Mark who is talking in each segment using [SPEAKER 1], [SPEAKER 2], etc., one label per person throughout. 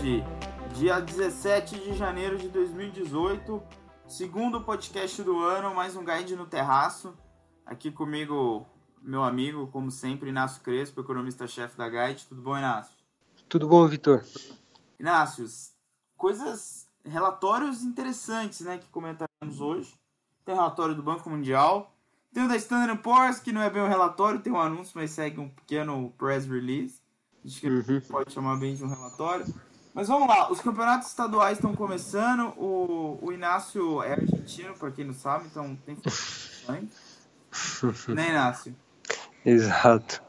[SPEAKER 1] hoje, dia 17 de janeiro de 2018, segundo podcast do ano, mais um Guide no Terraço. Aqui comigo, meu amigo, como sempre, Inácio Crespo, economista-chefe da Guide. Tudo bom, Inácio?
[SPEAKER 2] Tudo bom, Vitor?
[SPEAKER 1] Inácio, coisas, relatórios interessantes né, que comentaremos hoje. Tem relatório do Banco Mundial, tem o da Standard Poor's, que não é bem um relatório, tem um anúncio, mas segue um pequeno press release. Acho que uhum. pode chamar bem de um relatório. Mas vamos lá, os campeonatos estaduais estão começando. O, o Inácio é argentino, para quem não sabe, então tem né, Inácio?
[SPEAKER 2] Exato.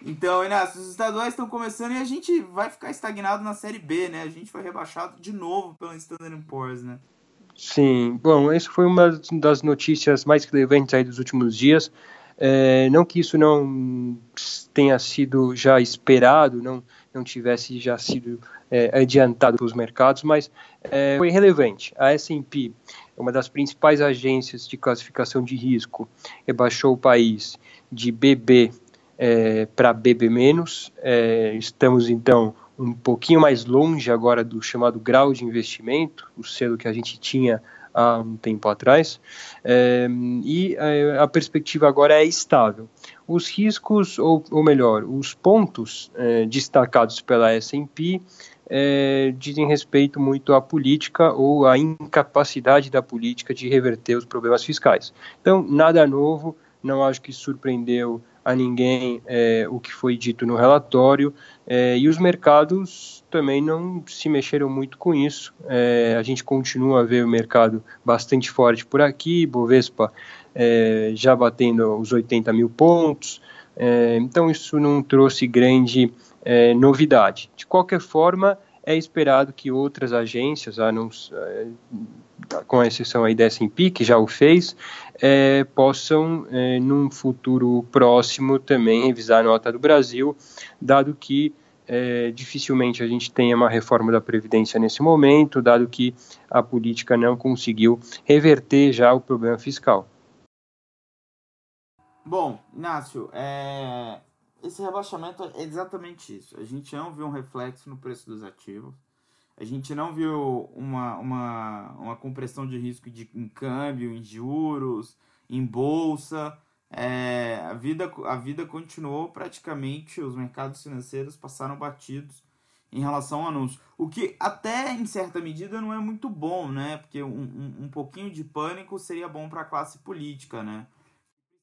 [SPEAKER 1] Então, Inácio, os estaduais estão começando e a gente vai ficar estagnado na Série B, né? A gente foi rebaixado de novo pelo Standard Poor's, né?
[SPEAKER 2] Sim, bom, isso foi uma das notícias mais relevantes aí dos últimos dias. É, não que isso não tenha sido já esperado, não, não tivesse já sido é, adiantado para os mercados, mas é, foi relevante. A S&P, uma das principais agências de classificação de risco, rebaixou o país de BB é, para BB-. É, estamos, então, um pouquinho mais longe agora do chamado grau de investimento, o selo que a gente tinha há um tempo atrás, é, e é, a perspectiva agora é estável. Os riscos, ou, ou melhor, os pontos é, destacados pela S&P é, dizem respeito muito à política ou à incapacidade da política de reverter os problemas fiscais. Então, nada novo, não acho que surpreendeu a ninguém é, o que foi dito no relatório, é, e os mercados também não se mexeram muito com isso. É, a gente continua a ver o mercado bastante forte por aqui, Bovespa é, já batendo os 80 mil pontos, é, então isso não trouxe grande é, novidade. De qualquer forma, é esperado que outras agências, ah, não, com exceção aí da S&P, que já o fez, é, possam, é, num futuro próximo, também revisar a nota do Brasil, dado que é, dificilmente a gente tenha uma reforma da Previdência nesse momento, dado que a política não conseguiu reverter já o problema fiscal.
[SPEAKER 1] Bom, Inácio, é... esse rebaixamento é exatamente isso. A gente não viu um reflexo no preço dos ativos. A gente não viu uma, uma, uma compressão de risco de, em câmbio, em juros, em bolsa. É, a, vida, a vida continuou praticamente, os mercados financeiros passaram batidos em relação ao anúncio. O que até em certa medida não é muito bom, né? Porque um, um, um pouquinho de pânico seria bom para a classe política, né?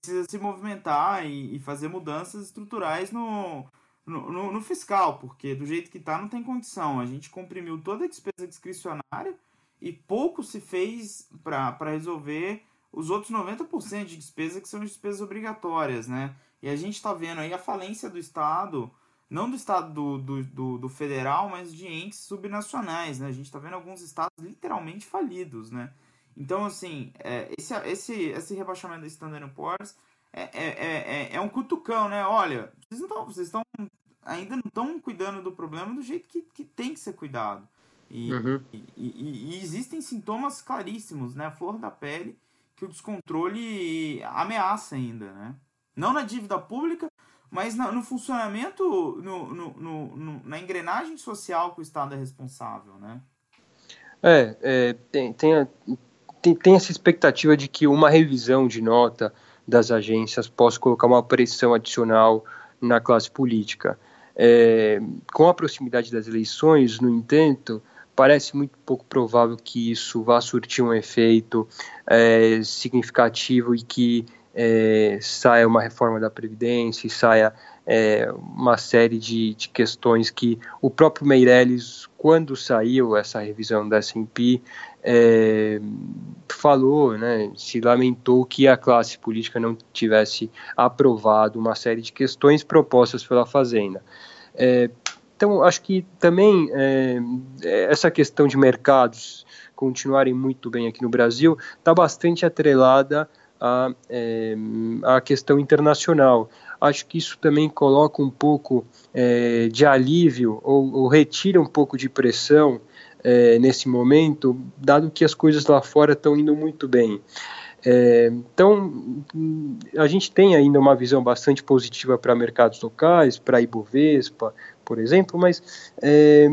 [SPEAKER 1] Precisa se movimentar e, e fazer mudanças estruturais no, no, no, no, fiscal, porque do jeito que está não tem condição. A gente comprimiu toda a despesa discricionária e pouco se fez para resolver os outros 90% de despesa que são despesas obrigatórias, né? E a gente está vendo aí a falência do Estado, não do Estado do, do, do, do federal, mas de entes subnacionais, né? A gente está vendo alguns estados literalmente falidos, né? Então, assim, é, esse, esse, esse rebaixamento da Standard Poor's é, é, é, é, um cutucão, né? Olha, vocês não estão ainda não estão cuidando do problema do jeito que, que tem que ser cuidado. E, uhum. e, e, e, existem sintomas claríssimos, né? Flor da pele, que o descontrole ameaça ainda, né? Não na dívida pública, mas no, no funcionamento, no, no, no, na engrenagem social que o Estado é responsável, né?
[SPEAKER 2] É, é tem, tem, a, tem, tem essa expectativa de que uma revisão de nota das agências possa colocar uma pressão adicional na classe política. É, com a proximidade das eleições, no entanto, parece muito pouco provável que isso vá surtir um efeito é, significativo e que é, saia uma reforma da Previdência, saia é, uma série de, de, questões que o próprio Meirelles, quando saiu essa revisão da S&P, é, falou, né, se lamentou que a classe política não tivesse aprovado uma série de questões propostas pela Fazenda. É, então, acho que também é, essa questão de mercados continuarem muito bem aqui no Brasil está bastante atrelada à, é, questão internacional. Acho que isso também coloca um pouco é, de alívio ou, ou retira um pouco de pressão é, nesse momento, dado que as coisas lá fora estão indo muito bem. É, então, a gente tem ainda uma visão bastante positiva para mercados locais, para Ibovespa, por exemplo, mas é,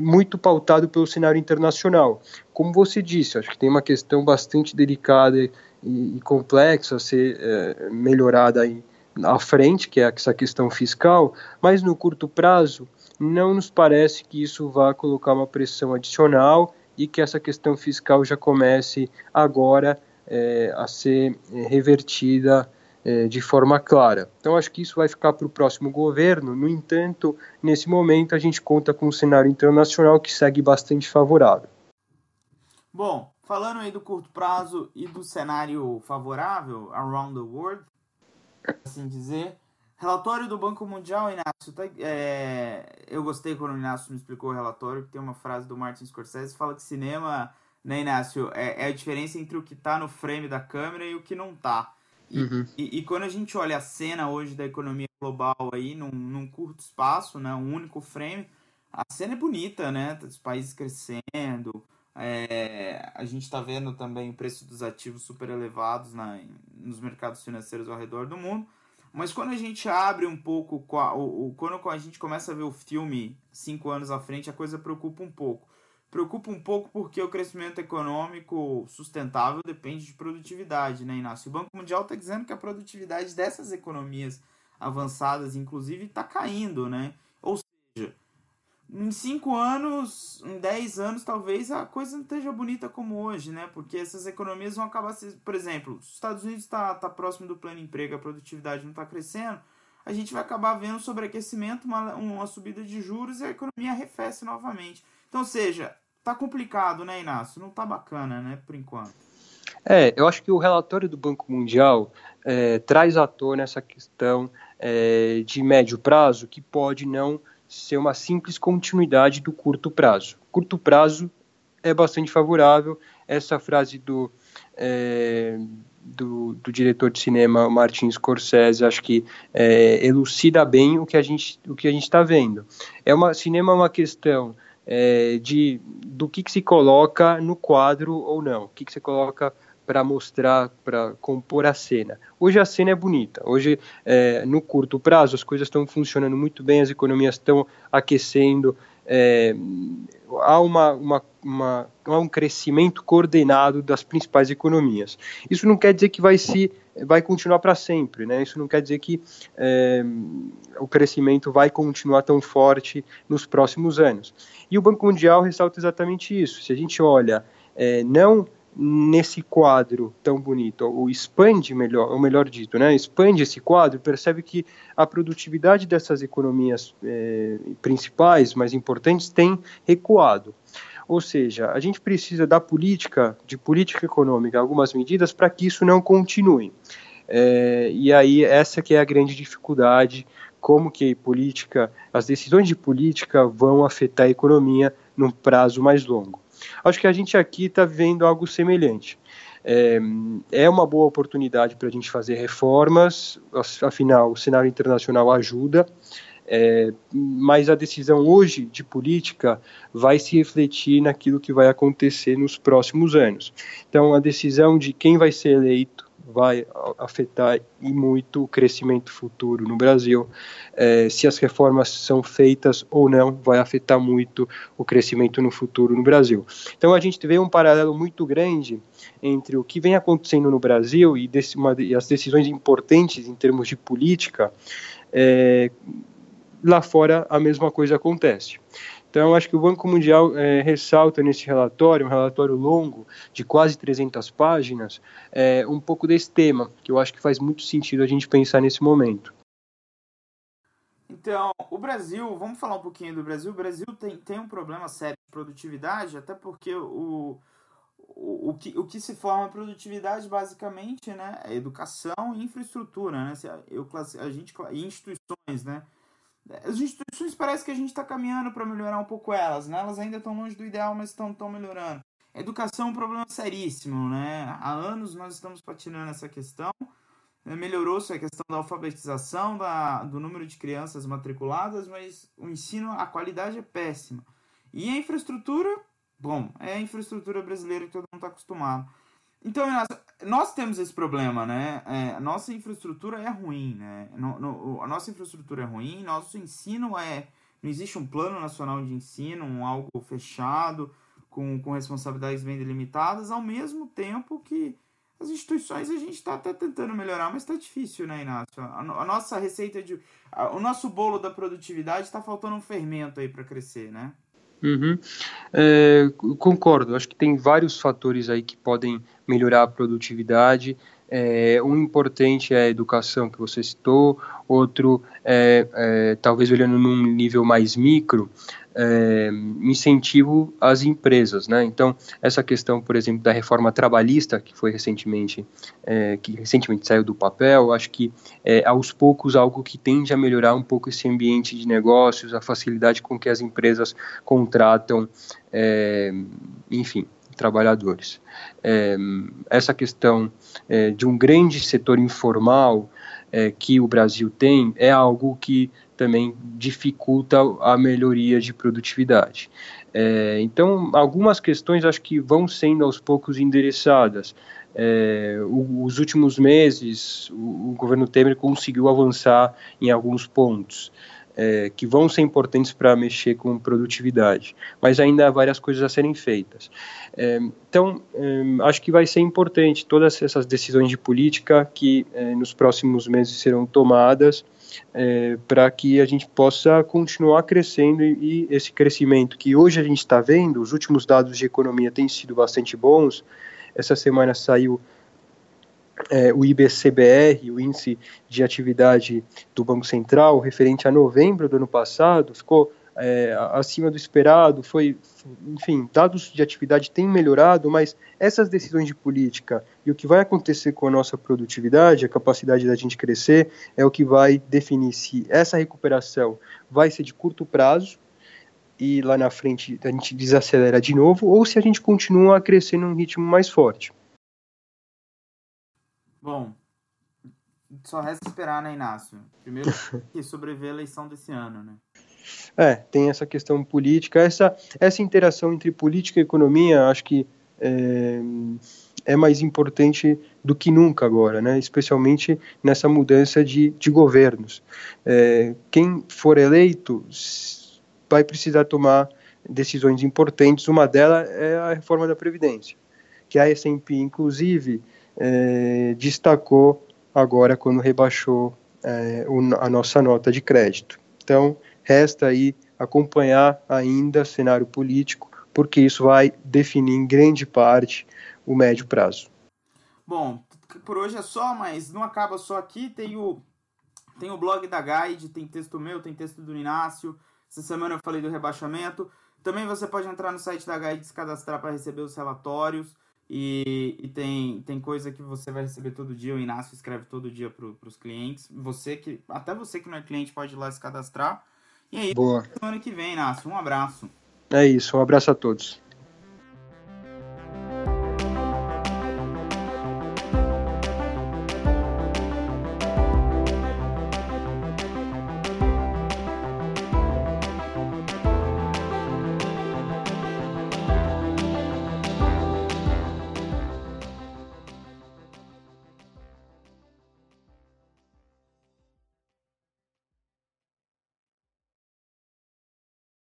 [SPEAKER 2] muito pautado pelo cenário internacional. Como você disse, acho que tem uma questão bastante delicada e, e complexa a ser é, melhorada aí à frente, que é essa questão fiscal, mas no curto prazo não nos parece que isso vá colocar uma pressão adicional e que essa questão fiscal já comece agora é, a ser é, revertida é, de forma clara. Então, acho que isso vai ficar para o próximo governo. No entanto, nesse momento, a gente conta com um cenário internacional que segue bastante favorável.
[SPEAKER 1] Bom, falando aí do curto prazo e do cenário favorável around the world, assim dizer, relatório do Banco Mundial, Inácio, tá, é, eu gostei quando o Inácio me explicou o relatório, que tem uma frase do Martin Scorsese que fala que cinema, né, Inácio, é, é a diferença entre o que está no frame da câmera e o que não está. E, uhum. e, e, quando a gente olha a cena hoje da economia global aí, num, num curto espaço, né, um único frame, a cena é bonita, né? Os países crescendo, é, a gente está vendo também o preço dos ativos super elevados na, nos mercados financeiros ao redor do mundo. Mas quando a gente abre um pouco, o, o, quando a gente começa a ver o filme cinco anos à frente, a coisa preocupa um pouco. Preocupa um pouco porque o crescimento econômico sustentável depende de produtividade, né, Inácio? O Banco Mundial está dizendo que a produtividade dessas economias avançadas, inclusive, está caindo, né? Ou seja, em cinco anos, em dez anos, talvez a coisa não esteja bonita como hoje, né? Porque essas economias vão acabar, se, por exemplo, os Estados Unidos está tá próximo do plano emprego, a produtividade não está crescendo, a gente vai acabar vendo sobreaquecimento, uma, uma subida de juros e a economia arrefece novamente. Então, ou seja, tá complicado, né, Inácio? Não tá bacana, né, por enquanto.
[SPEAKER 2] É, eu acho que o relatório do Banco Mundial é, traz à tona essa questão é, de médio prazo que pode não ser uma simples continuidade do curto prazo. Curto prazo é bastante favorável. Essa frase do, é, do, do, diretor de cinema Martin Scorsese acho que é, elucida bem o que a gente o que a gente está vendo. É uma cinema é uma questão é, de do que, que se coloca no quadro ou não, o que, que você coloca para mostrar, para compor a cena. Hoje a cena é bonita, hoje é, no curto prazo as coisas estão funcionando muito bem, as economias estão aquecendo, é, há, uma, uma, uma, há um crescimento coordenado das principais economias. Isso não quer dizer que vai se vai continuar para sempre, né? Isso não quer dizer que é, o crescimento vai continuar tão forte nos próximos anos. E o Banco Mundial ressalta exatamente isso. Se a gente olha é, não nesse quadro tão bonito, ou expande melhor, ou melhor dito, né, expande esse quadro, percebe que a produtividade dessas economias é, principais, mais importantes, tem recuado. Ou seja, a gente precisa da política, de política econômica, algumas medidas para que isso não continue. É, e aí essa que é a grande dificuldade, como que política, as decisões de política vão afetar a economia num prazo mais longo. Acho que a gente aqui está vivendo algo semelhante. É, é uma boa oportunidade para a gente fazer reformas, afinal, o cenário internacional ajuda, é, mas a decisão hoje de política vai se refletir naquilo que vai acontecer nos próximos anos. Então, a decisão de quem vai ser eleito vai afetar e muito o crescimento futuro no Brasil. É, se as reformas são feitas ou não, vai afetar muito o crescimento no futuro no Brasil. Então a gente vê um paralelo muito grande entre o que vem acontecendo no Brasil e, desse, uma, e as decisões importantes em termos de política. É, lá fora a mesma coisa acontece. Então, acho que o Banco Mundial é, ressalta nesse relatório, um relatório longo, de quase 300 páginas, é, um pouco desse tema, que eu acho que faz muito sentido a gente pensar nesse momento.
[SPEAKER 1] Então, o Brasil, vamos falar um pouquinho do Brasil. O Brasil tem, tem um problema sério de produtividade, até porque o, o, o, que, o que se forma produtividade, basicamente, né, é educação e infraestrutura, né? Eu, a gente, e instituições, né? As instituições parece que a gente está caminhando para melhorar um pouco elas, né? Elas ainda estão longe do ideal, mas estão melhorando. educação é um problema seríssimo, né? Há anos nós estamos patinando essa questão. Melhorou-se a questão da alfabetização, da, do número de crianças matriculadas, mas o ensino, a qualidade é péssima. E a infraestrutura, bom, é a infraestrutura brasileira que todo mundo está acostumado. Então, nós temos esse problema, né? É, nossa infraestrutura é ruim, né? No, no, a nossa infraestrutura é ruim, nosso ensino é. Não existe um plano nacional de ensino, um algo fechado, com, com responsabilidades bem delimitadas, ao mesmo tempo que as instituições a gente está até tentando melhorar, mas está difícil, né, Inácio? A, a nossa receita de. A, o nosso bolo da produtividade está faltando um fermento aí para crescer, né?
[SPEAKER 2] Uhum. É, concordo, acho que tem vários fatores aí que podem melhorar a produtividade. É, um importante é a educação que você citou, outro é, é talvez olhando num nível mais micro, é, incentivo às empresas, né? Então essa questão, por exemplo, da reforma trabalhista que foi recentemente é, que recentemente saiu do papel, acho que é aos poucos algo que tende a melhorar um pouco esse ambiente de negócios, a facilidade com que as empresas contratam, é, enfim, trabalhadores. É, essa questão é, de um grande setor informal é, que o Brasil tem é algo que também dificulta a melhoria de produtividade. É, então, algumas questões acho que vão sendo aos poucos endereçadas. É, os últimos meses, o, o, governo Temer conseguiu avançar em alguns pontos. É, que vão ser importantes para mexer com produtividade, mas ainda há várias coisas a serem feitas. É, então, é, acho que vai ser importante todas essas decisões de política que é, nos próximos meses serão tomadas é, para que a gente possa continuar crescendo e, e esse crescimento que hoje a gente está vendo, os últimos dados de economia têm sido bastante bons. Essa semana saiu é, o IBCBR, o Índice de Atividade do Banco Central, referente a novembro do ano passado, ficou é, acima do esperado, foi, enfim, dados de atividade têm melhorado, mas essas decisões de política e o que vai acontecer com a nossa produtividade, a capacidade da gente crescer, é o que vai definir se essa recuperação vai ser de curto prazo e lá na frente a gente desacelera de novo, ou se a gente continua a crescer num ritmo mais forte.
[SPEAKER 1] Bom, só resta esperar, né, Inácio? Primeiro que sobreviver a eleição desse ano, né?
[SPEAKER 2] É, tem essa questão política, essa, essa interação entre política e economia, acho que é, é mais importante do que nunca agora, né? especialmente nessa mudança de, de governos. É, quem for eleito vai precisar tomar decisões importantes, uma delas é a reforma da Previdência, que a S&P, inclusive, é, destacou agora quando rebaixou é, a nossa nota de crédito. Então, Resta aí acompanhar ainda o cenário político, porque isso vai definir em grande parte o médio prazo.
[SPEAKER 1] Bom, por hoje é só, mas não acaba só aqui. Tem o, tem o blog da Guide, tem texto meu, tem texto do Inácio. Essa semana eu falei do rebaixamento. Também você pode entrar no site da Guide e se cadastrar para receber os relatórios. E, e, tem, tem coisa que você vai receber todo dia. O Inácio escreve todo dia para os clientes. Você que Até você que não é cliente pode ir lá se cadastrar. E aí, Boa. semana que vem, Nácio. Um abraço.
[SPEAKER 2] É isso, um abraço a todos.